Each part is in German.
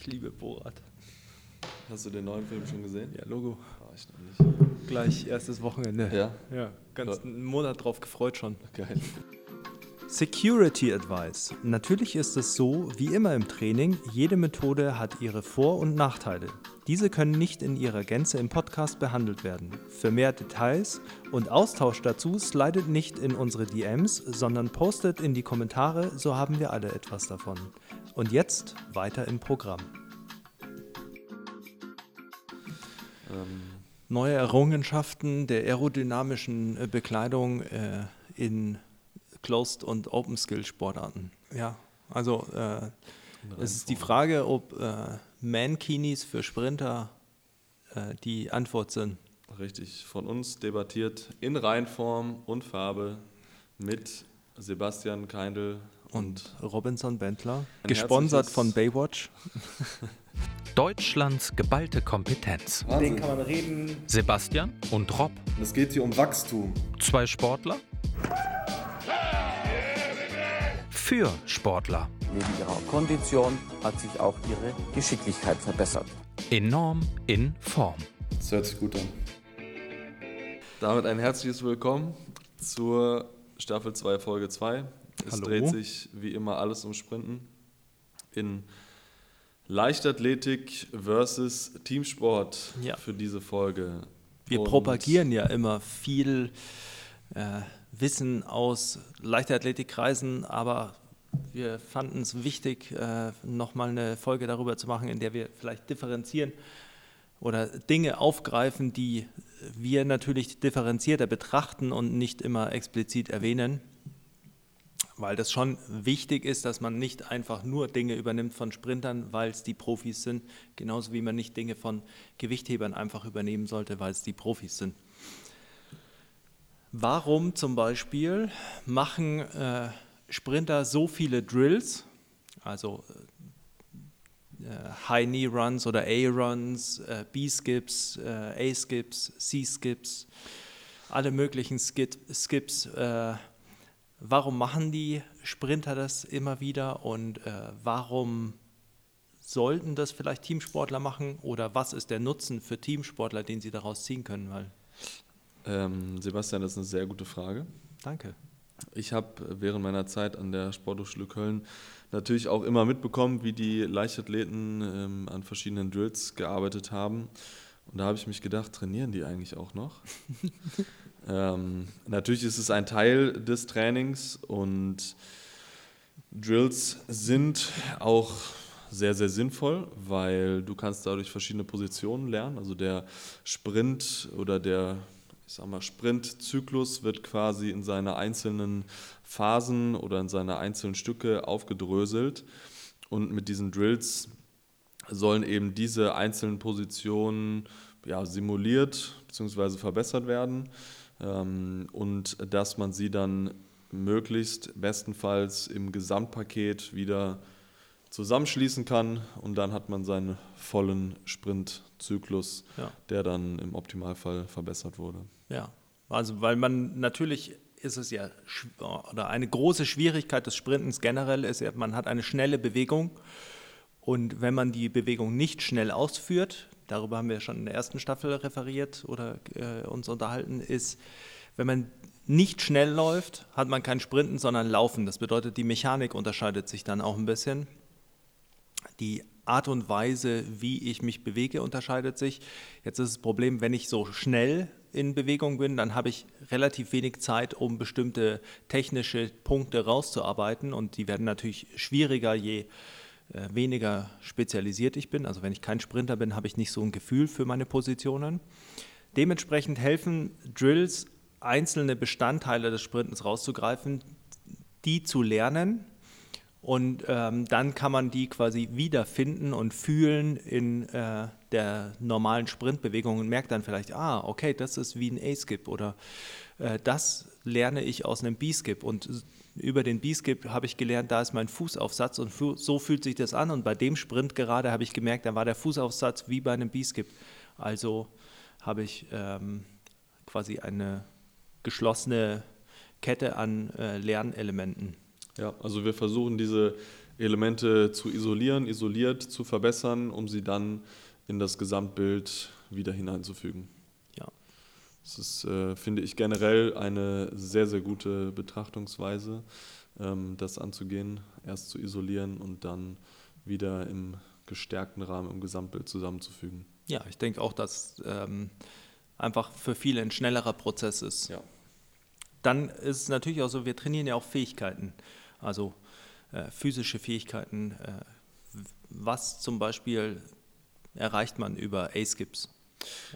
Ich liebe Borat. Hast du den neuen Film schon gesehen? Ja, Logo. Oh, ich noch nicht. Gleich erstes Wochenende. Ja? Ja, ganz Ja. einen Monat drauf gefreut schon. Geil. Security Advice. Natürlich ist es so, wie immer im Training, jede Methode hat ihre Vor- und Nachteile. Diese können nicht in ihrer Gänze im Podcast behandelt werden. Für mehr Details und Austausch dazu slidet nicht in unsere DMs, sondern postet in die Kommentare, so haben wir alle etwas davon. Und jetzt weiter im Programm. Ähm, Neue Errungenschaften der aerodynamischen äh, Bekleidung äh, in Closed- und Open-Skill-Sportarten. Ja, also äh, es ist die Frage, ob äh, Mankinis für Sprinter äh, die Antwort sind. richtig. Von uns debattiert in Reinform und Farbe mit Sebastian Keindl Und Robinson Bentler, Ein gesponsert von Baywatch. Deutschlands geballte Kompetenz. Wahnsinn. man reden. Sebastian und Rob, Es geht hier um Wachstum. zwei Sportler. Für Sportler. Neben ihrer Kondition hat sich auch ihre Geschicklichkeit verbessert. Enorm in Form. Das hört sich gut an. Damit ein herzliches Willkommen zur Staffel 2, Folge 2. Es Hallo. dreht sich wie immer alles um Sprinten in Leichtathletik versus Teamsport Ja. für diese Folge. Wir Und propagieren ja immer viel äh, Wissen aus Leichtathletikkreisen, aber wir fanden es wichtig, äh, nochmal eine Folge darüber zu machen, in der wir vielleicht differenzieren oder Dinge aufgreifen, die wir natürlich differenzierter betrachten und nicht immer explizit erwähnen. Weil das schon wichtig ist, dass man nicht einfach nur Dinge übernimmt von Sprintern, weil es die Profis sind, genauso wie man nicht Dinge von Gewichthebern einfach übernehmen sollte, weil es die Profis sind. Warum zum Beispiel machen äh, Sprinter so viele Drills, also äh, High-Knee-Runs oder A-Runs, äh, B-Skips, äh, A-Skips, C-Skips, alle möglichen Skit Skips. Warum machen die Sprinter das immer wieder und äh, warum sollten das vielleicht Teamsportler machen oder was ist der Nutzen für Teamsportler, den sie daraus ziehen können? Weil, Ähm, Sebastian, das ist eine sehr gute Frage. danke. Ich habe während meiner Zeit an der Sporthochschule Köln natürlich auch immer mitbekommen, wie die Leichtathleten ähm, an verschiedenen Drills gearbeitet haben. Und da habe ich mich gedacht, trainieren die eigentlich auch noch? ähm, natürlich ist es ein Teil des Trainings und Drills sind auch sehr, sehr sinnvoll, weil du kannst dadurch verschiedene Positionen lernen. Also der Sprint oder der, ich sag mal, Sprintzyklus wird quasi in seine einzelnen Phasen oder in seine einzelnen Stücke aufgedröselt. Und mit diesen Drills sollen eben diese einzelnen Positionen ja, simuliert bzw. verbessert werden ähm, und dass man sie dann möglichst bestenfalls im Gesamtpaket wieder zusammenschließen kann und dann hat man seinen vollen Sprintzyklus, Ja. der dann im Optimalfall verbessert wurde. Ja, also weil man natürlich ist es ja oder eine große Schwierigkeit des Sprintens generell ist ja, man hat eine schnelle Bewegung und wenn man die Bewegung nicht schnell ausführt, darüber haben wir schon in der ersten Staffel referiert oder äh, uns unterhalten, ist, wenn man nicht schnell läuft, hat man kein Sprinten, sondern Laufen. Das bedeutet, die Mechanik unterscheidet sich dann auch ein bisschen. Die Art und Weise, wie ich mich bewege, unterscheidet sich. Jetzt ist das Problem, wenn ich so schnell in Bewegung bin, dann habe ich relativ wenig Zeit, um bestimmte technische Punkte rauszuarbeiten. Und die werden natürlich schwieriger, je weniger spezialisiert ich bin. Also wenn ich kein Sprinter bin, habe ich nicht so ein Gefühl für meine Positionen. Dementsprechend helfen Drills, einzelne Bestandteile des Sprintens rauszugreifen, die zu lernen und ähm, dann kann man die quasi wiederfinden und fühlen in äh, der normalen Sprintbewegung und merkt dann vielleicht, ah, okay, das ist wie ein A-Skip oder äh, das lerne ich aus einem B-Skip und über den B-Skip habe ich gelernt, da ist mein Fußaufsatz und fu so fühlt sich das an und bei dem Sprint gerade habe ich gemerkt, da war der Fußaufsatz wie bei einem B-Skip. Also habe ich ähm, quasi eine geschlossene Kette an äh, Lernelementen. Ja, also wir versuchen diese Elemente zu isolieren, isoliert zu verbessern, um sie dann in das Gesamtbild wieder hineinzufügen. Das ist, äh, finde ich, generell eine sehr, sehr gute Betrachtungsweise, ähm, das anzugehen, erst zu isolieren und dann wieder im gestärkten Rahmen im Gesamtbild zusammenzufügen. Ja, ich denke auch, dass ähm, einfach für viele ein schnellerer Prozess ist. Ja. Dann ist es natürlich auch so, wir trainieren ja auch Fähigkeiten, also äh, physische Fähigkeiten. Äh, was zum Beispiel erreicht man über A-Skips?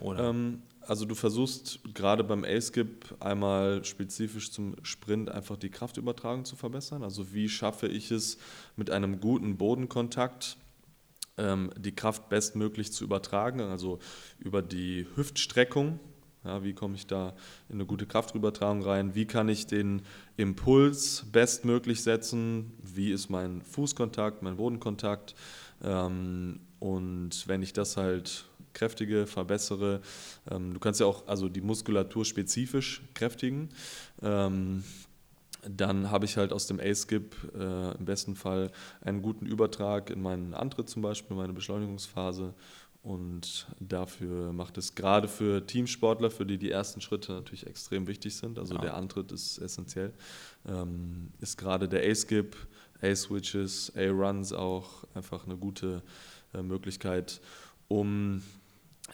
Ähm, also du versuchst gerade beim A-Skip einmal spezifisch zum Sprint einfach die Kraftübertragung zu verbessern. Also wie schaffe ich es mit einem guten Bodenkontakt ähm, die Kraft bestmöglich zu übertragen, also über die Hüftstreckung. Ja, wie komme ich da in eine gute Kraftübertragung rein? Wie kann ich den Impuls bestmöglich setzen? Wie ist mein Fußkontakt, mein Bodenkontakt? Ähm, und wenn ich das halt kräftige, verbessere, ähm, du kannst ja auch also die Muskulatur spezifisch kräftigen, ähm, dann habe ich halt aus dem A-Skip äh, im besten Fall einen guten Übertrag in meinen Antritt zum Beispiel, meine Beschleunigungsphase. Und dafür macht es gerade für Teamsportler, für die die ersten Schritte natürlich extrem wichtig sind, also ja. der Antritt ist essentiell, ähm, ist gerade der A-Skip, A-Switches, A-Runs auch einfach eine gute äh, Möglichkeit, um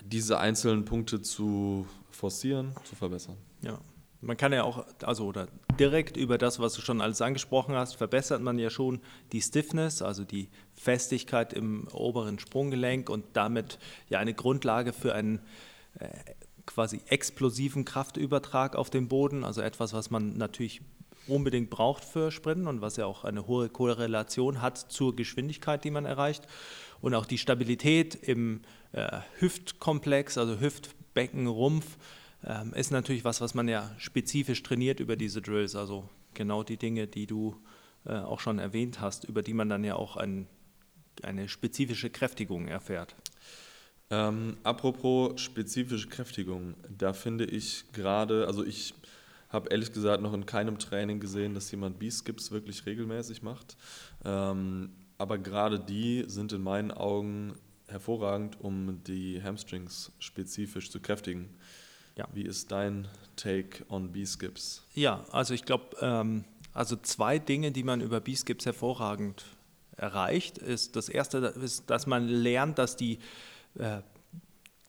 diese einzelnen Punkte zu forcieren, zu verbessern. Ja, man kann ja auch, also oder direkt über das, was du schon alles angesprochen hast, verbessert man ja schon die Stiffness, also die Festigkeit im oberen Sprunggelenk und damit ja eine Grundlage für einen äh, quasi explosiven Kraftübertrag auf den Boden, also etwas, was man natürlich unbedingt braucht für Sprinten und was ja auch eine hohe Korrelation hat zur Geschwindigkeit, die man erreicht und auch die Stabilität im äh, Hüftkomplex, also Hüftbecken, Rumpf ähm, ist natürlich was, was man ja spezifisch trainiert über diese Drills. Also genau die Dinge, die du äh, auch schon erwähnt hast, über die man dann ja auch ein, eine spezifische Kräftigung erfährt. Ähm, apropos spezifische Kräftigung, da finde ich gerade, also ich habe ehrlich gesagt noch in keinem Training gesehen, dass jemand B-Skips wirklich regelmäßig macht. Ähm, aber gerade die sind in meinen Augen hervorragend, um die Hamstrings spezifisch zu kräftigen. Ja. Wie ist dein Take on B-Skips? Ja, also ich glaube, ähm, also zwei Dinge, die man über B-Skips hervorragend erreicht, ist das erste ist, dass man lernt, dass die äh,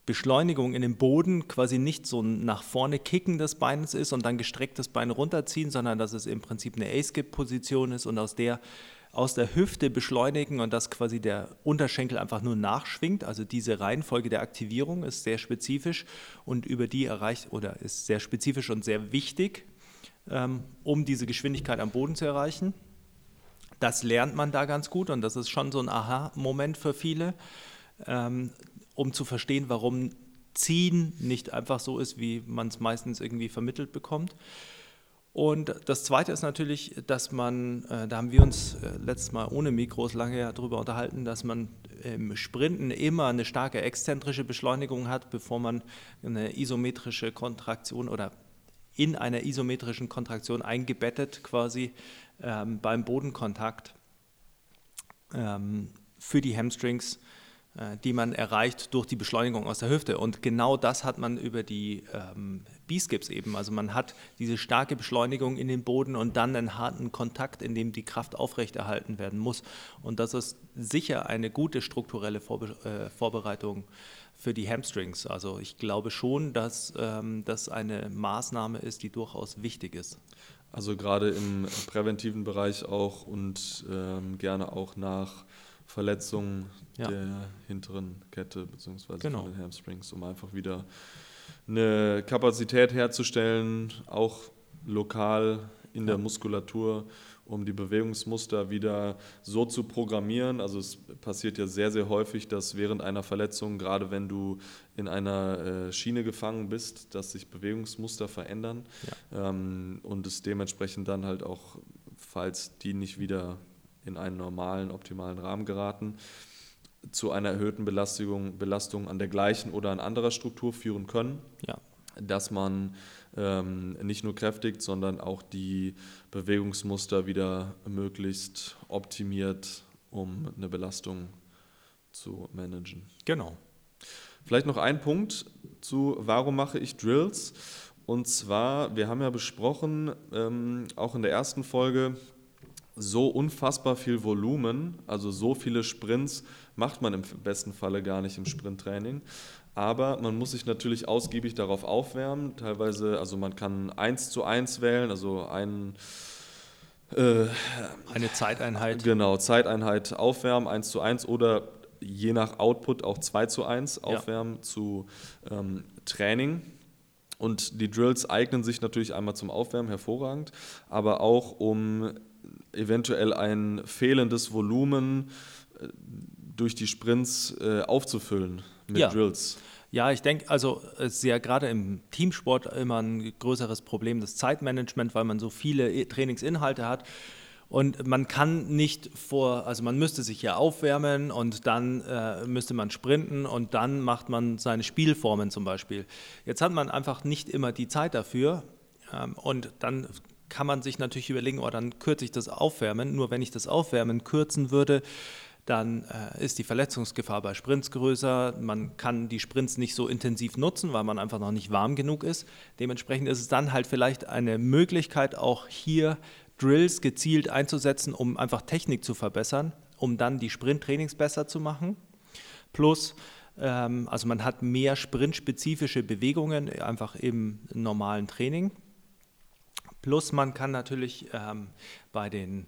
Beschleunigung in den Boden quasi nicht so ein nach vorne Kicken des Beines ist und dann gestrecktes Bein runterziehen, sondern dass es im Prinzip eine A-Skip-Position ist und aus der aus der Hüfte beschleunigen und dass quasi der Unterschenkel einfach nur nachschwingt. Also diese Reihenfolge der Aktivierung ist sehr spezifisch und über die erreicht oder ist sehr spezifisch und sehr wichtig, ähm, um diese Geschwindigkeit am Boden zu erreichen. Das lernt man da ganz gut und das ist schon so ein Aha-Moment für viele, ähm, um zu verstehen, warum Ziehen nicht einfach so ist, wie man es meistens irgendwie vermittelt bekommt. Und das Zweite ist natürlich, dass man, äh, da haben wir uns äh, letztes Mal ohne Mikros lange darüber unterhalten, dass man im Sprinten immer eine starke exzentrische Beschleunigung hat, bevor man eine isometrische Kontraktion oder in einer isometrischen Kontraktion eingebettet quasi ähm, beim Bodenkontakt ähm, für die Hamstrings äh, die man erreicht durch die Beschleunigung aus der Hüfte. Und genau das hat man über die ähm, B-Skips eben. Also man hat diese starke Beschleunigung in den Boden und dann einen harten Kontakt, in dem die Kraft aufrechterhalten werden muss. Und das ist sicher eine gute strukturelle Vorbe äh, Vorbereitung für die Hamstrings. Also ich glaube schon, dass ähm, das eine Maßnahme ist, die durchaus wichtig ist. Also gerade im präventiven Bereich auch und ähm, gerne auch nach Verletzungen ja. der hinteren Kette bzw. Genau. von den Hamstrings, um einfach wieder eine Kapazität herzustellen, auch lokal in der Muskulatur, um die Bewegungsmuster wieder so zu programmieren. Also es passiert ja sehr, sehr häufig, dass während einer Verletzung, gerade wenn du in einer äh, Schiene gefangen bist, dass sich Bewegungsmuster verändern ja. ähm, und es dementsprechend dann halt auch, falls die nicht wieder in einen normalen, optimalen Rahmen geraten, zu einer erhöhten Belastung, Belastung an der gleichen oder an anderer Struktur führen können. Ja. Dass man ähm, nicht nur kräftigt, sondern auch die Bewegungsmuster wieder möglichst optimiert um eine Belastung zu managen. Genau. Vielleicht noch ein Punkt zu, warum mache ich Drills? Und zwar, wir haben ja besprochen, ähm, auch in der ersten Folge, so unfassbar viel Volumen, also so viele Sprints macht man im besten Falle gar nicht im Sprinttraining. Aber man muss sich natürlich ausgiebig darauf aufwärmen. Teilweise, also man kann 1 zu 1 wählen, also ein, äh, eine Zeiteinheit. Genau, Zeiteinheit aufwärmen, 1 zu 1 oder je nach Output auch 2 zu 1 aufwärmen ja. zu ähm, Training. Und die Drills eignen sich natürlich einmal zum Aufwärmen hervorragend, aber auch um eventuell ein fehlendes Volumen äh, durch die Sprints äh, aufzufüllen mit ja. Drills. Ja, ich denke, also es ist ja gerade im Teamsport immer ein größeres Problem, das Zeitmanagement, weil man so viele Trainingsinhalte hat. Und man kann nicht vor, also man müsste sich ja aufwärmen und dann äh, müsste man sprinten und dann macht man seine Spielformen zum Beispiel. Jetzt hat man einfach nicht immer die Zeit dafür ähm, und dann kann man sich natürlich überlegen, oh, dann kürze ich das Aufwärmen. Nur wenn ich das Aufwärmen kürzen würde, dann äh, ist die Verletzungsgefahr bei Sprints größer. Man kann die Sprints nicht so intensiv nutzen, weil man einfach noch nicht warm genug ist. Dementsprechend ist es dann halt vielleicht eine Möglichkeit, auch hier Drills gezielt einzusetzen, um einfach Technik zu verbessern, um dann die Sprinttrainings besser zu machen. Plus, ähm, also man hat mehr sprintspezifische Bewegungen einfach im normalen Training. Plus man kann natürlich ähm, bei den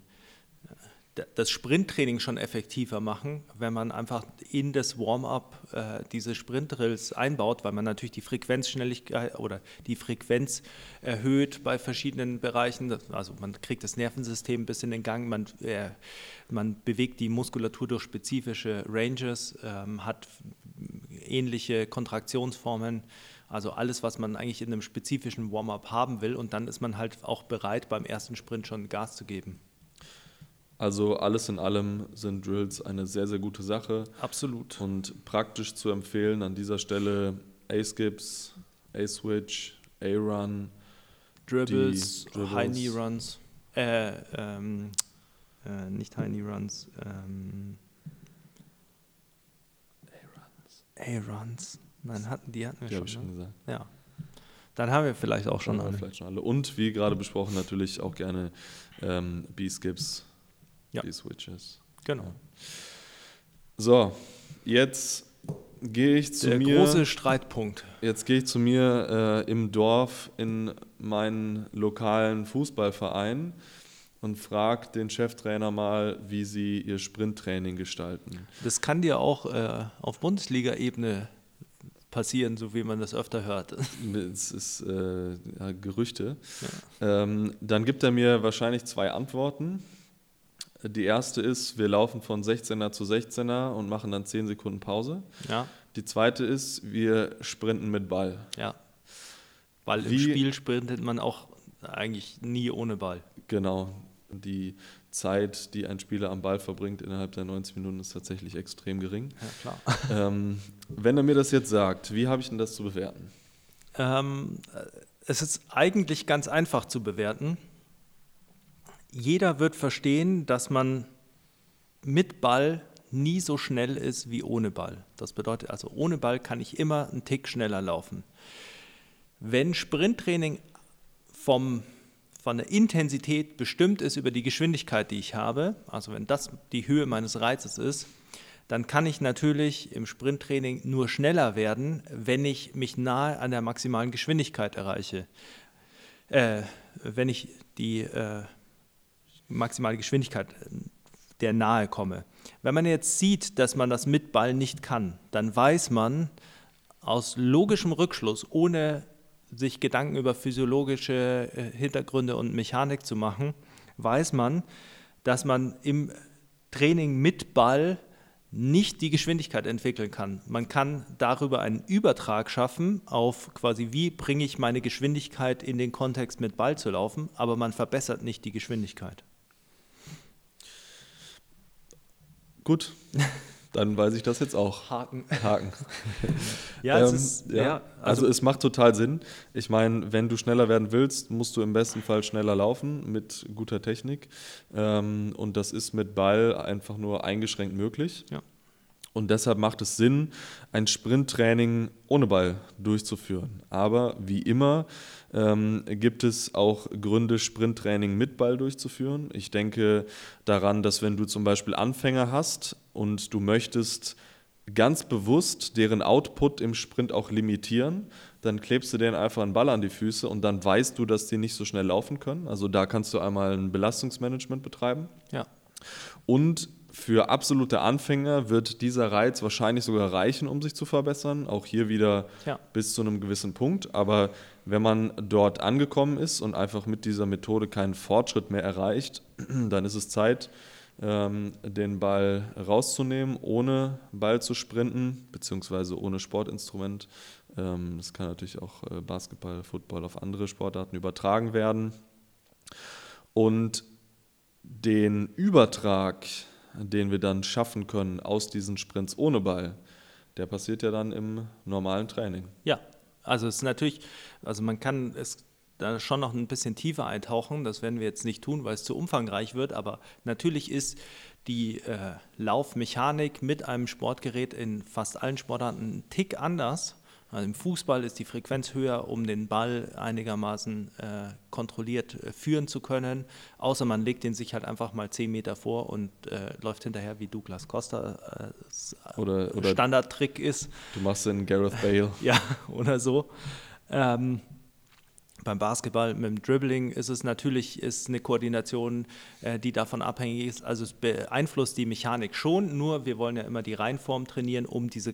das Sprinttraining schon effektiver machen, wenn man einfach in das Warm-up äh, diese Sprintdrills einbaut, weil man natürlich die Frequenzschnelligkeit oder die Frequenz erhöht bei verschiedenen Bereichen. Also man kriegt das Nervensystem ein bisschen in Gang, man, äh, man bewegt die Muskulatur durch spezifische Ranges, ähm, hat ähnliche Kontraktionsformen. Also alles, was man eigentlich in einem spezifischen Warm-up haben will. Und dann ist man halt auch bereit, beim ersten Sprint schon Gas zu geben. Also alles in allem sind Drills eine sehr, sehr gute Sache. Absolut. Und praktisch zu empfehlen an dieser Stelle A-Skips, A-Switch, A-Run, Dribbles, Dribbles. High Knee Runs, äh, ähm, äh, nicht High Knee Runs, ähm, A-Runs. A-Runs. Nein, hatten, die hatten wir die schon. Ich schon ne? gesagt. Ja. Dann haben wir vielleicht auch schon alle. Vielleicht schon alle. Und wie gerade besprochen, natürlich auch gerne ähm, B-Skips ja. die Switches. Genau. Ja. So, jetzt gehe ich zu Der mir. Der große Streitpunkt. Jetzt gehe ich zu mir äh, im Dorf in meinen lokalen Fußballverein und frage den Cheftrainer mal, wie sie ihr Sprinttraining gestalten. Das kann dir auch äh, auf Bundesliga-Ebene passieren, so wie man das öfter hört. Es ist äh, Gerüchte. Ja. Ähm, dann gibt er mir wahrscheinlich zwei Antworten. Die erste ist, wir laufen von 16er zu 16er und machen dann 10 Sekunden Pause. Ja. Die zweite ist, wir sprinten mit Ball. Ja. Weil Wie, im Spiel sprintet man auch eigentlich nie ohne Ball. Genau. Die Zeit, die ein Spieler am Ball verbringt innerhalb der 90 Minuten, ist tatsächlich extrem gering. Ja, klar. Ähm, wenn er mir das jetzt sagt, wie habe ich denn das zu bewerten? Ähm, es ist eigentlich ganz einfach zu bewerten jeder wird verstehen, dass man mit Ball nie so schnell ist wie ohne Ball. Das bedeutet also, ohne Ball kann ich immer einen Tick schneller laufen. Wenn Sprinttraining vom, von der Intensität bestimmt ist über die Geschwindigkeit, die ich habe, also wenn das die Höhe meines Reizes ist, dann kann ich natürlich im Sprinttraining nur schneller werden, wenn ich mich nahe an der maximalen Geschwindigkeit erreiche. Äh, wenn ich die äh, maximale Geschwindigkeit äh, der nahe komme. Wenn man jetzt sieht, dass man das mit Ball nicht kann, dann weiß man aus logischem Rückschluss, ohne sich Gedanken über physiologische äh, Hintergründe und Mechanik zu machen, weiß man, dass man im Training mit Ball nicht die Geschwindigkeit entwickeln kann. Man kann darüber einen Übertrag schaffen auf quasi, wie bringe ich meine Geschwindigkeit in den Kontext mit Ball zu laufen, aber man verbessert nicht die Geschwindigkeit. Gut. Dann weiß ich das jetzt auch. Haken. Haken. Ja, es Ähm, ist, ja. ja, also, also, es macht total Sinn. Ich meine, wenn du schneller werden willst, musst du im besten Fall schneller laufen mit guter Technik. Ähm, und das ist mit Ball einfach nur eingeschränkt möglich. Ja. Und deshalb macht es Sinn, ein Sprinttraining ohne Ball durchzuführen. Aber wie immer ähm, gibt es auch Gründe, Sprinttraining mit Ball durchzuführen. Ich denke daran, dass wenn du zum Beispiel Anfänger hast und du möchtest ganz bewusst deren Output im Sprint auch limitieren, dann klebst du denen einfach einen Ball an die Füße und dann weißt du, dass die nicht so schnell laufen können. Also da kannst du einmal ein Belastungsmanagement betreiben. ja. Und für absolute Anfänger wird dieser Reiz wahrscheinlich sogar reichen, um sich zu verbessern. Auch hier wieder Ja. bis zu einem gewissen Punkt. Aber wenn man dort angekommen ist und einfach mit dieser Methode keinen Fortschritt mehr erreicht, dann ist es Zeit, ähm, den Ball rauszunehmen, ohne Ball zu sprinten, beziehungsweise ohne Sportinstrument. Ähm, Das kann natürlich auch äh, Basketball, Football auf andere Sportarten übertragen werden. Und den Übertrag, den wir dann schaffen können aus diesen Sprints ohne Ball, der passiert ja dann im normalen Training. Ja, also es ist natürlich, also man kann es da schon noch ein bisschen tiefer eintauchen. Das werden wir jetzt nicht tun, weil es zu umfangreich wird. Aber natürlich ist die äh, Laufmechanik mit einem Sportgerät in fast allen Sportarten ein Tick anders. Also Im Fußball ist die Frequenz höher, um den Ball einigermaßen äh, kontrolliert äh, führen zu können. Außer man legt den sich halt einfach mal 10 Meter vor und äh, läuft hinterher, wie Douglas Costa äh, Oder, oder Standardtrick ist. du machst den Gareth Bale. Ja, oder so. Ähm, beim Basketball mit dem Dribbling ist es natürlich ist eine Koordination, äh, die davon abhängig ist. Also es beeinflusst die Mechanik schon, nur wir wollen ja immer die Reinform trainieren, um diese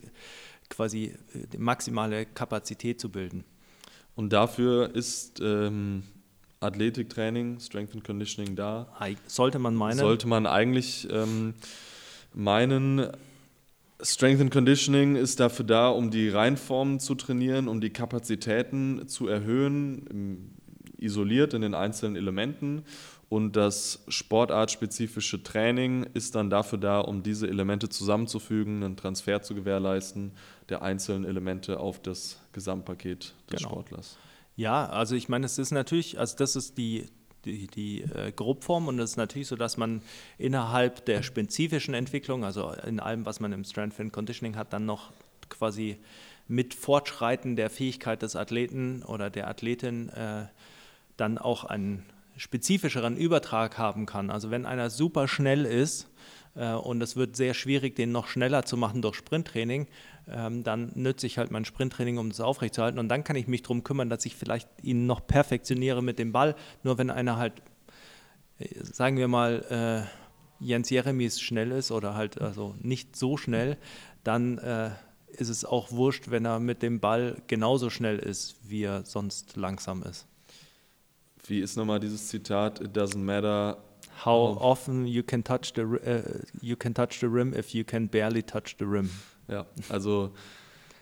quasi äh, die maximale Kapazität zu bilden. Und dafür ist ähm, Athletiktraining, Strength and Conditioning da. Sollte man meinen. Sollte man eigentlich ähm, meinen, Strength and Conditioning ist dafür da, um die Reinformen zu trainieren, um die Kapazitäten zu erhöhen, isoliert in den einzelnen Elementen. Und das sportartspezifische Training ist dann dafür da, um diese Elemente zusammenzufügen, einen Transfer zu gewährleisten der einzelnen Elemente auf das Gesamtpaket des Genau. Sportlers. Ja, also ich meine, es ist natürlich, also das ist die, die, die äh, Grobform und es ist natürlich so, dass man innerhalb der spezifischen Entwicklung, also in allem, was man im Strength and Conditioning hat, dann noch quasi mit Fortschreiten der Fähigkeit des Athleten oder der Athletin äh, dann auch einen spezifischeren Übertrag haben kann. Also wenn einer super schnell ist äh, und es wird sehr schwierig, den noch schneller zu machen durch Sprinttraining, ähm, dann nütze ich halt mein Sprinttraining, um das aufrechtzuerhalten. Und dann kann ich mich darum kümmern, dass ich vielleicht ihn noch perfektioniere mit dem Ball. Nur wenn einer halt, äh, sagen wir mal, äh, Jens Jeremies schnell ist oder halt also nicht so schnell, dann äh, ist es auch wurscht, wenn er mit dem Ball genauso schnell ist, wie er sonst langsam ist. Wie ist nochmal dieses Zitat? It doesn't matter How Oh. often you can touch the uh, you can touch the rim if you can barely touch the rim. Ja, also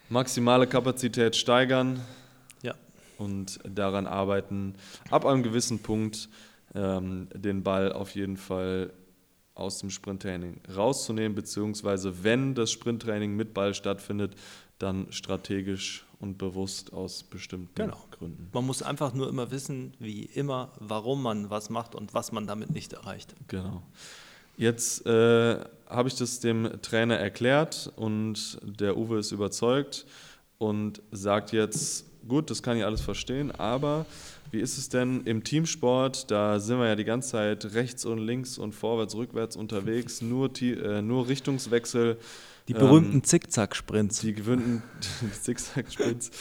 maximale Kapazität steigern Ja. und daran arbeiten, ab einem gewissen Punkt ähm, den Ball auf jeden Fall aus dem Sprinttraining rauszunehmen, beziehungsweise wenn das Sprinttraining mit Ball stattfindet, dann strategisch und bewusst aus bestimmten Genau. Gründen. Man muss einfach nur immer wissen, wie immer, warum man was macht und was man damit nicht erreicht. Genau. Jetzt äh, habe ich das dem Trainer erklärt und der Uwe ist überzeugt und sagt jetzt, gut, das kann ich alles verstehen, aber wie ist es denn im Teamsport? Da sind wir ja die ganze Zeit rechts und links und vorwärts, rückwärts unterwegs, nur, äh, nur Richtungswechsel. Die Ähm, berühmten Zickzack-Sprints. Die gewöhnten Zickzack-Sprints.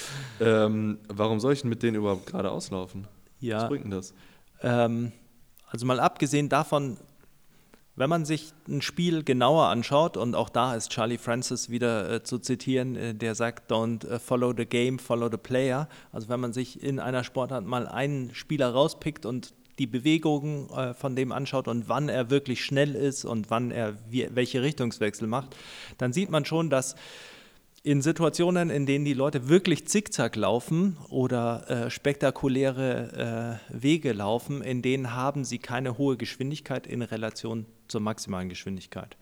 Ähm, warum soll ich denn mit denen überhaupt gerade auslaufen? Was Ja, bringt denn das? ähm, also mal abgesehen davon, wenn man sich ein Spiel genauer anschaut, und auch da ist Charlie Francis wieder äh, zu zitieren, äh, der sagt, don't äh, follow the game, follow the player. Also wenn man sich in einer Sportart mal einen Spieler rauspickt und die Bewegungen äh, von dem anschaut und wann er wirklich schnell ist und wann er wie, welche Richtungswechsel macht, dann sieht man schon, dass in Situationen, in denen die Leute wirklich zickzack laufen oder äh, spektakuläre äh, Wege laufen, in denen haben sie keine hohe Geschwindigkeit in Relation zur maximalen Geschwindigkeit.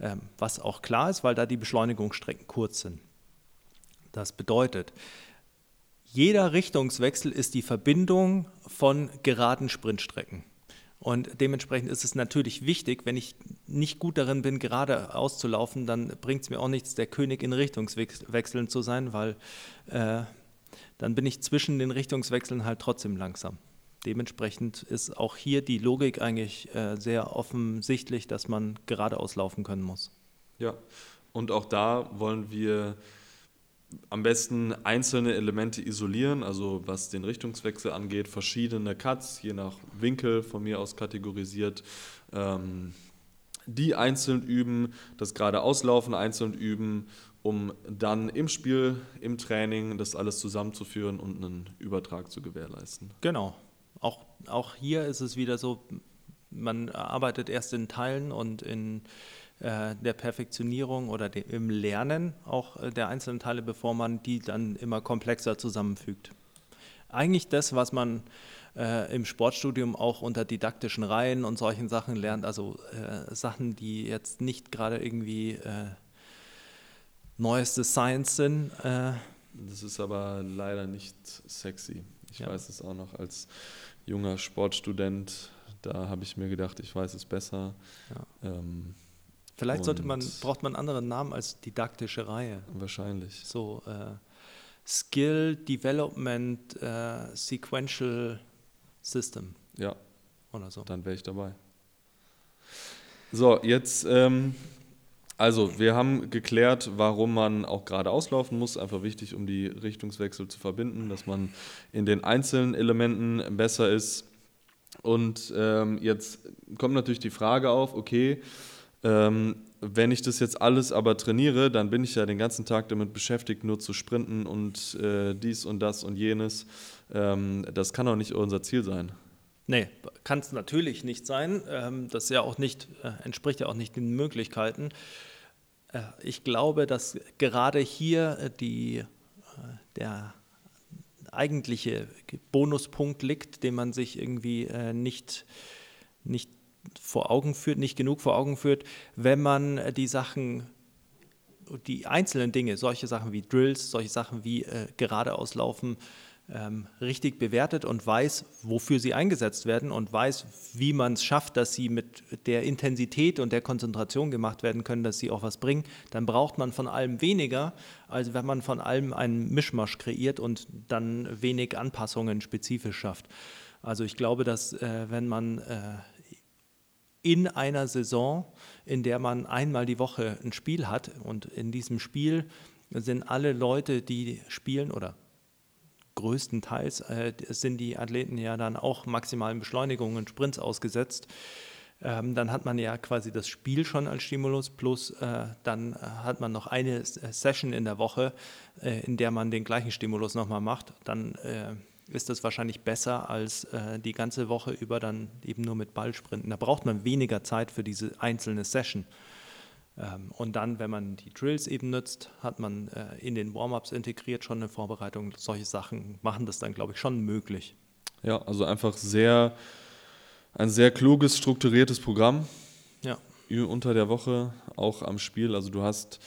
Ähm, was auch klar ist, weil da die Beschleunigungsstrecken kurz sind. Das bedeutet, jeder Richtungswechsel ist die Verbindung von geraden Sprintstrecken. Und dementsprechend ist es natürlich wichtig, wenn ich nicht gut darin bin, gerade auszulaufen, dann bringt es mir auch nichts, der König in Richtungswechseln zu sein, weil äh, dann bin ich zwischen den Richtungswechseln halt trotzdem langsam. Dementsprechend ist auch hier die Logik eigentlich äh, sehr offensichtlich, dass man geradeaus laufen können muss. Ja, und auch da wollen wir am besten einzelne Elemente isolieren, also was den Richtungswechsel angeht, verschiedene Cuts, je nach Winkel von mir aus kategorisiert, ähm, die einzeln üben, das gerade Auslaufen einzeln üben, um dann im Spiel, im Training das alles zusammenzuführen und einen Übertrag zu gewährleisten. Genau. Auch, auch hier ist es wieder so, man arbeitet erst in Teilen und in äh, der Perfektionierung oder dem, im Lernen auch äh, der einzelnen Teile, bevor man die dann immer komplexer zusammenfügt. Eigentlich das, was man äh, im Sportstudium auch unter didaktischen Reihen und solchen Sachen lernt, also äh, Sachen, die jetzt nicht gerade irgendwie äh, neueste Science sind. Das ist aber leider nicht sexy. Ich ja. weiß es auch noch als junger Sportstudent, da habe ich mir gedacht, ich weiß es besser. Ja. Ähm, Vielleicht sollte man, braucht man einen anderen Namen als didaktische Reihe. Wahrscheinlich. So äh, Skill Development äh, Sequential System. Ja. Oder so. Dann wäre ich dabei. So, jetzt, ähm, also wir haben geklärt, warum man auch gerade auslaufen muss. Einfach wichtig, um die Richtungswechsel zu verbinden, dass man in den einzelnen Elementen besser ist. Und ähm, jetzt kommt natürlich die Frage auf, okay, ähm, wenn ich das jetzt alles aber trainiere, dann bin ich ja den ganzen Tag damit beschäftigt, nur zu sprinten und äh, dies und das und jenes. Ähm, das kann doch nicht unser Ziel sein. Nee, kann es natürlich nicht sein. Ähm, das ja auch nicht, äh, entspricht ja auch nicht den Möglichkeiten. Äh, ich glaube, dass gerade hier äh, die, äh, der eigentliche Bonuspunkt liegt, den man sich irgendwie äh, nicht, nicht vor Augen führt, nicht genug vor Augen führt, wenn man die Sachen, die einzelnen Dinge, solche Sachen wie Drills, solche Sachen wie äh, geradeauslaufen, ähm, richtig bewertet und weiß, wofür sie eingesetzt werden und weiß, wie man es schafft, dass sie mit der Intensität und der Konzentration gemacht werden können, dass sie auch was bringen, dann braucht man von allem weniger, als wenn man von allem einen Mischmasch kreiert und dann wenig Anpassungen spezifisch schafft. Also ich glaube, dass äh, wenn man äh, in einer Saison, in der man einmal die Woche ein Spiel hat. Und in diesem Spiel sind alle Leute, die spielen oder größtenteils äh, sind die Athleten ja dann auch maximalen Beschleunigungen und Sprints ausgesetzt. Ähm, dann hat man ja quasi das Spiel schon als Stimulus, plus äh, dann hat man noch eine Session in der Woche, äh, in der man den gleichen Stimulus nochmal macht. Dann äh, ist das wahrscheinlich besser als äh, die ganze Woche über dann eben nur mit Ballsprinten. Da braucht man weniger Zeit für diese einzelne Session. Ähm, und dann, wenn man die Drills eben nutzt, hat man äh, in den Warm-ups integriert schon eine Vorbereitung. Solche Sachen machen das dann, glaube ich, schon möglich. Ja, also einfach sehr, ein sehr kluges, strukturiertes Programm. Unter der Woche, auch am Spiel. Also du hast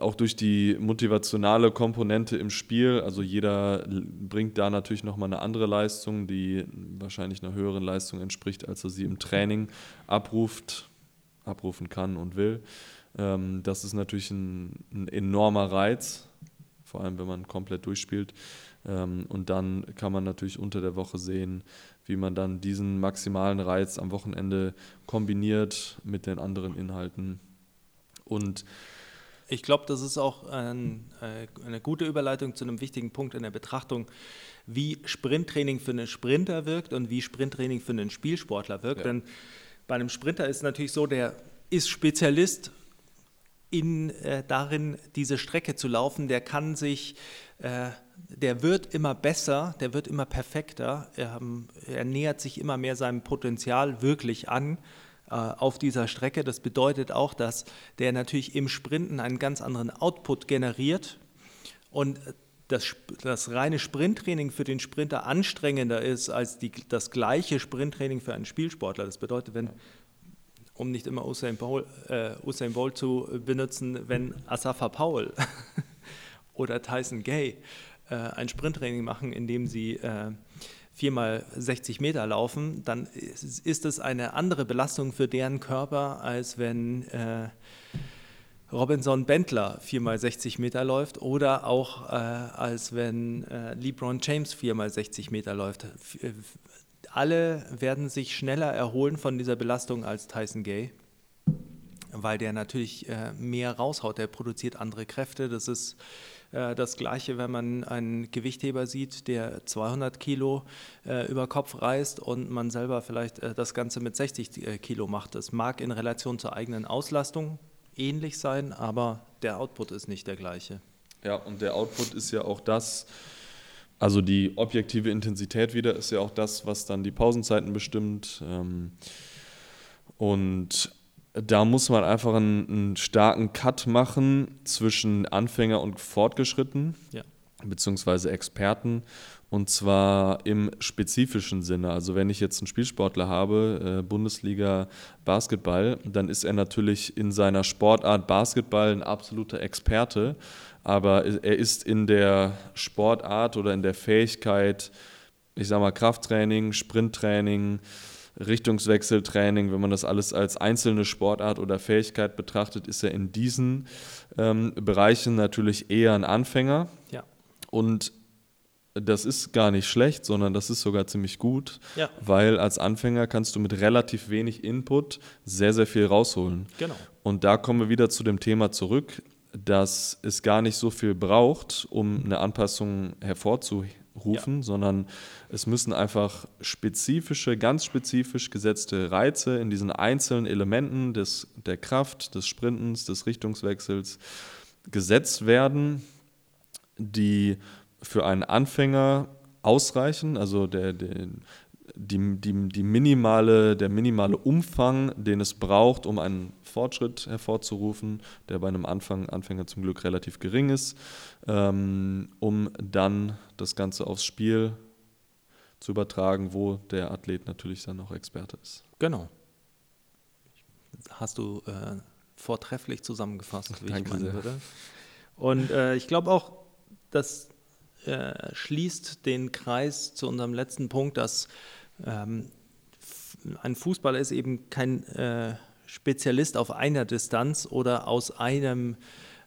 auch durch die motivationale Komponente im Spiel, also jeder bringt da natürlich nochmal eine andere Leistung, die wahrscheinlich einer höheren Leistung entspricht, als er sie im Training abruft, abrufen kann und will. Ähm, das ist natürlich ein, ein enormer Reiz, vor allem wenn man komplett durchspielt. Ähm, und dann kann man natürlich unter der Woche sehen, wie man dann diesen maximalen Reiz am Wochenende kombiniert mit den anderen Inhalten. Und ich glaube, das ist auch ein, äh, eine gute Überleitung zu einem wichtigen Punkt in der Betrachtung, wie Sprinttraining für einen Sprinter wirkt und wie Sprinttraining für einen Spielsportler wirkt. Ja. Denn bei einem Sprinter ist es natürlich so, der ist Spezialist in, äh, darin, diese Strecke zu laufen. Der kann sich, äh, der wird immer besser, der wird immer perfekter. Er, er nähert sich immer mehr seinem Potenzial wirklich an äh, auf dieser Strecke. Das bedeutet auch, dass der natürlich im Sprinten einen ganz anderen Output generiert und das, das reine Sprinttraining für den Sprinter anstrengender ist als die, das gleiche Sprinttraining für einen Spielsportler. Das bedeutet, wenn um nicht immer Usain Bolt, äh, Usain Bolt zu benutzen, wenn Asafa Powell oder Tyson Gay äh, ein Sprinttraining machen, in dem sie äh, viermal 60 Meter laufen, dann ist, ist es eine andere Belastung für deren Körper, als wenn äh, Robinson Bentler viermal 60 Meter läuft oder auch äh, als wenn äh, LeBron James viermal 60 Meter läuft. F äh, alle werden sich schneller erholen von dieser Belastung als Tyson Gay, weil der natürlich äh, mehr raushaut. Der produziert andere Kräfte. Das ist das Gleiche, wenn man einen Gewichtheber sieht, der 200 Kilo äh, über Kopf reißt und man selber vielleicht äh, das Ganze mit 60 äh, Kilo macht. Das mag in Relation zur eigenen Auslastung ähnlich sein, aber der Output ist nicht der gleiche. Ja, und der Output ist ja auch das, also die objektive Intensität wieder ist ja auch das, was dann die Pausenzeiten bestimmt. Ähm, und da muss man einfach einen, einen, starken Cut machen zwischen Anfänger und Fortgeschritten, ja. beziehungsweise Experten. Und zwar im spezifischen Sinne. Also wenn ich jetzt einen Spielsportler habe, äh, Bundesliga Basketball, dann ist er natürlich in seiner Sportart Basketball ein absoluter Experte. Aber er ist in der Sportart oder in der Fähigkeit, ich sage mal Krafttraining, Sprinttraining, Richtungswechseltraining, wenn man das alles als einzelne Sportart oder Fähigkeit betrachtet, ist er in diesen ähm, Bereichen natürlich eher ein Anfänger. Ja. Und das ist gar nicht schlecht, sondern das ist sogar ziemlich gut, ja. weil als Anfänger kannst du mit relativ wenig Input sehr, sehr viel rausholen. Genau. Und da kommen wir wieder zu dem Thema zurück, dass es gar nicht so viel braucht, um eine Anpassung hervorzuheben rufen, ja. sondern es müssen einfach spezifische, ganz spezifisch gesetzte Reize in diesen einzelnen Elementen des, der Kraft, des Sprintens, des Richtungswechsels gesetzt werden, die für einen Anfänger ausreichen, also der, der, die, die, die minimale, der minimale Umfang, den es braucht, um einen Fortschritt hervorzurufen, der bei einem Anfang, Anfänger zum Glück relativ gering ist, ähm, um dann das Ganze aufs Spiel zu übertragen, wo der Athlet natürlich dann auch Experte ist. Genau. Hast du äh, vortrefflich zusammengefasst, wie Danke ich meinen sehr. würde. Und äh, ich glaube auch, das äh, schließt den Kreis zu unserem letzten Punkt, dass ähm, ein Fußballer ist eben kein äh, Spezialist auf einer Distanz oder aus einem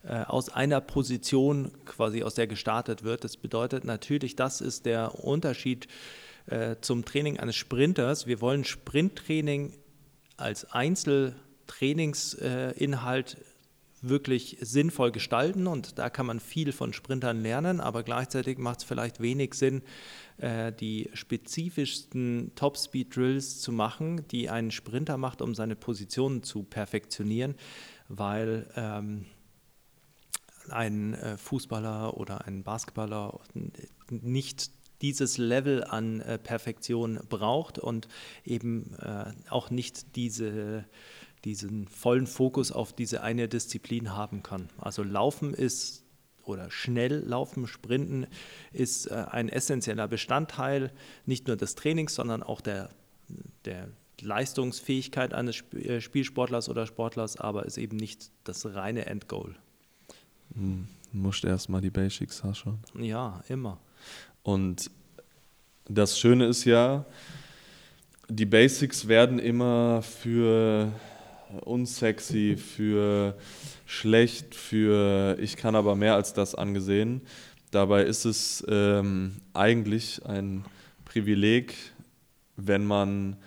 äh, aus einer Position quasi aus der gestartet wird. Das bedeutet natürlich, das ist der Unterschied äh, zum Training eines Sprinters. Wir wollen Sprinttraining als Einzeltrainingsinhalt wirklich sinnvoll gestalten und da kann man viel von Sprintern lernen, aber gleichzeitig macht es vielleicht wenig Sinn, äh, die spezifischsten Top-Speed-Drills zu machen, die ein Sprinter macht, um seine Positionen zu perfektionieren, weil ähm, ein äh, Fußballer oder ein Basketballer nicht dieses Level an äh, Perfektion braucht und eben auch nicht diese diesen vollen Fokus auf diese eine Disziplin haben kann. Also Laufen ist oder schnell laufen, sprinten ist äh, ein essentieller Bestandteil nicht nur des Trainings, sondern auch der, der Leistungsfähigkeit eines äh, Spielsportlers oder Sportlers, aber ist eben nicht das reine Endgoal. Hm, musst erstmal die Basics schon. Ja, immer. Und das Schöne ist ja, die Basics werden immer für unsexy, für schlecht, für ich kann aber mehr als das angesehen. Dabei ist es ähm, eigentlich ein Privileg, wenn man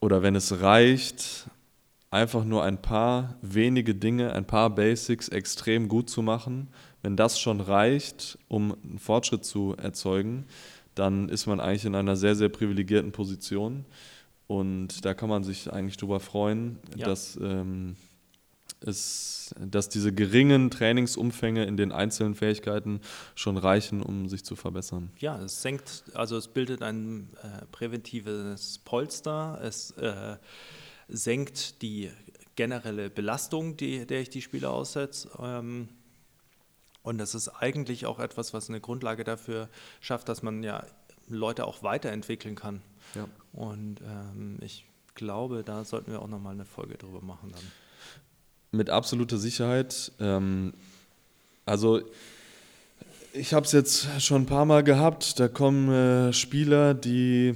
oder wenn es reicht, einfach nur ein paar wenige Dinge, ein paar Basics extrem gut zu machen. Wenn das schon reicht, um einen Fortschritt zu erzeugen, dann ist man eigentlich in einer sehr, sehr privilegierten Position. Und da kann man sich eigentlich drüber freuen, ja. dass, ähm, es, dass diese geringen Trainingsumfänge in den einzelnen Fähigkeiten schon reichen, um sich zu verbessern. Ja, es senkt, also es bildet ein äh, präventives Polster, es äh, senkt die generelle Belastung, die, der ich die Spieler aussetze. Ähm, und das ist eigentlich auch etwas, was eine Grundlage dafür schafft, dass man ja Leute auch weiterentwickeln kann. Ja. Und ähm, ich glaube, da sollten wir auch nochmal eine Folge drüber machen dann. Mit absoluter Sicherheit. Ähm, also ich habe es jetzt schon ein paar Mal gehabt. Da kommen äh, Spieler, die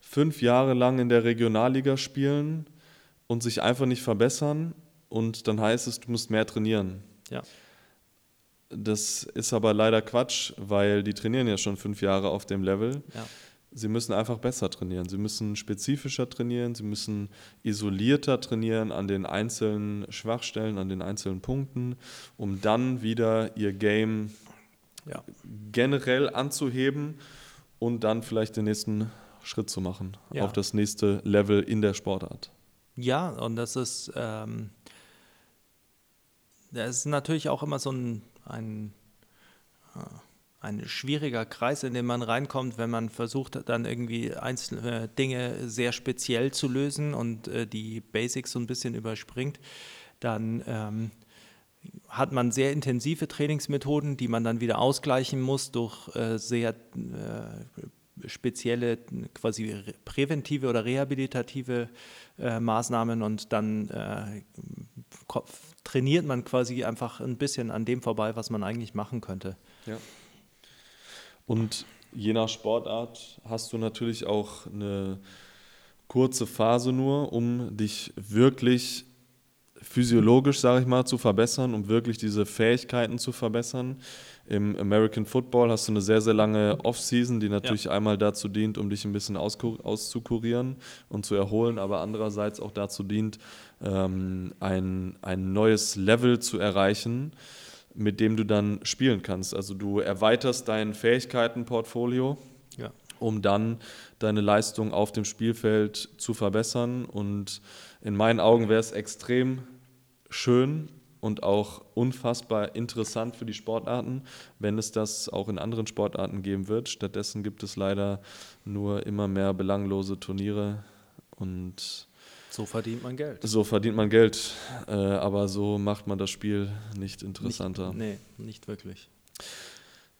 fünf Jahre lang in der Regionalliga spielen und sich einfach nicht verbessern. Und dann heißt es, du musst mehr trainieren. Ja. Das ist aber leider Quatsch, weil die trainieren ja schon fünf Jahre auf dem Level. Ja. Sie müssen einfach besser trainieren. Sie müssen spezifischer trainieren. Sie müssen isolierter trainieren an den einzelnen Schwachstellen, an den einzelnen Punkten, um dann wieder ihr Game Ja. generell anzuheben und dann vielleicht den nächsten Schritt zu machen Ja. auf das nächste Level in der Sportart. Ja, und das ist, ähm, das ist natürlich auch immer so ein, ein, äh, ein schwieriger Kreis, in den man reinkommt, wenn man versucht, dann irgendwie einzelne Dinge sehr speziell zu lösen und äh, die Basics so ein bisschen überspringt. Dann ähm, hat man sehr intensive Trainingsmethoden, die man dann wieder ausgleichen muss durch äh, sehr äh, spezielle quasi präventive oder rehabilitative äh, Maßnahmen und dann äh, trainiert man quasi einfach ein bisschen an dem vorbei, was man eigentlich machen könnte. Ja. Und je nach Sportart hast du natürlich auch eine kurze Phase nur, um dich wirklich physiologisch, sage ich mal, zu verbessern, um wirklich diese Fähigkeiten zu verbessern. Im American Football hast du eine sehr, sehr lange Offseason, die natürlich einmal dazu dient, um dich ein bisschen auszukurieren und zu erholen, aber andererseits auch dazu dient, ähm, ein, ein neues Level zu erreichen, mit dem du dann spielen kannst. Also du erweiterst dein Fähigkeitenportfolio Ja. um dann deine Leistung auf dem Spielfeld zu verbessern. Und in meinen Augen wäre es extrem schön und auch unfassbar interessant für die Sportarten, wenn es das auch in anderen Sportarten geben wird. Stattdessen gibt es leider nur immer mehr belanglose Turniere und So verdient man Geld. so verdient man Geld, äh, aber so macht man das Spiel nicht interessanter. Nicht, nee, nicht wirklich.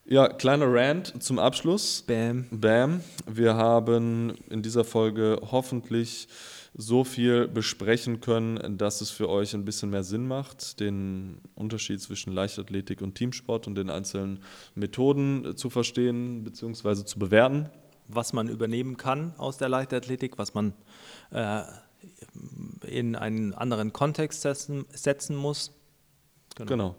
Ja, kleiner Rant zum Abschluss. Bam. Bam. Wir haben in dieser Folge hoffentlich so viel besprechen können, dass es für euch ein bisschen mehr Sinn macht, den Unterschied zwischen Leichtathletik und Teamsport und den einzelnen Methoden äh, zu verstehen bzw. zu bewerten. was man übernehmen kann aus der Leichtathletik, was man äh, in einen anderen Kontext setzen, setzen muss. Genau.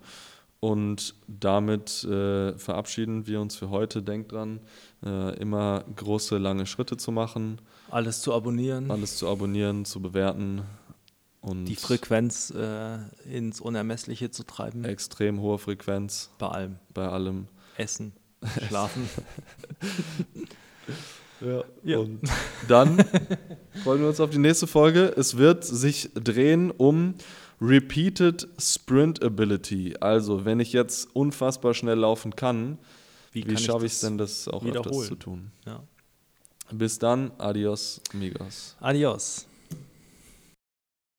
Und damit äh, verabschieden wir uns für heute. Denkt dran, äh, immer große, lange Schritte zu machen, Alles zu abonnieren, alles zu abonnieren, zu bewerten und die Frequenz äh, ins Unermessliche zu treiben, extrem hohe Frequenz bei allem. bei allem. Essen, schlafen. Ja. Ja. Und dann freuen wir uns auf die nächste Folge. Es wird sich drehen um Repeated Sprint Ability. Also, wenn ich jetzt unfassbar schnell laufen kann, wie, kann schaffe ich es denn, das auch öfters wiederholen? zu tun? Ja. Bis dann, adios, amigos. Adios.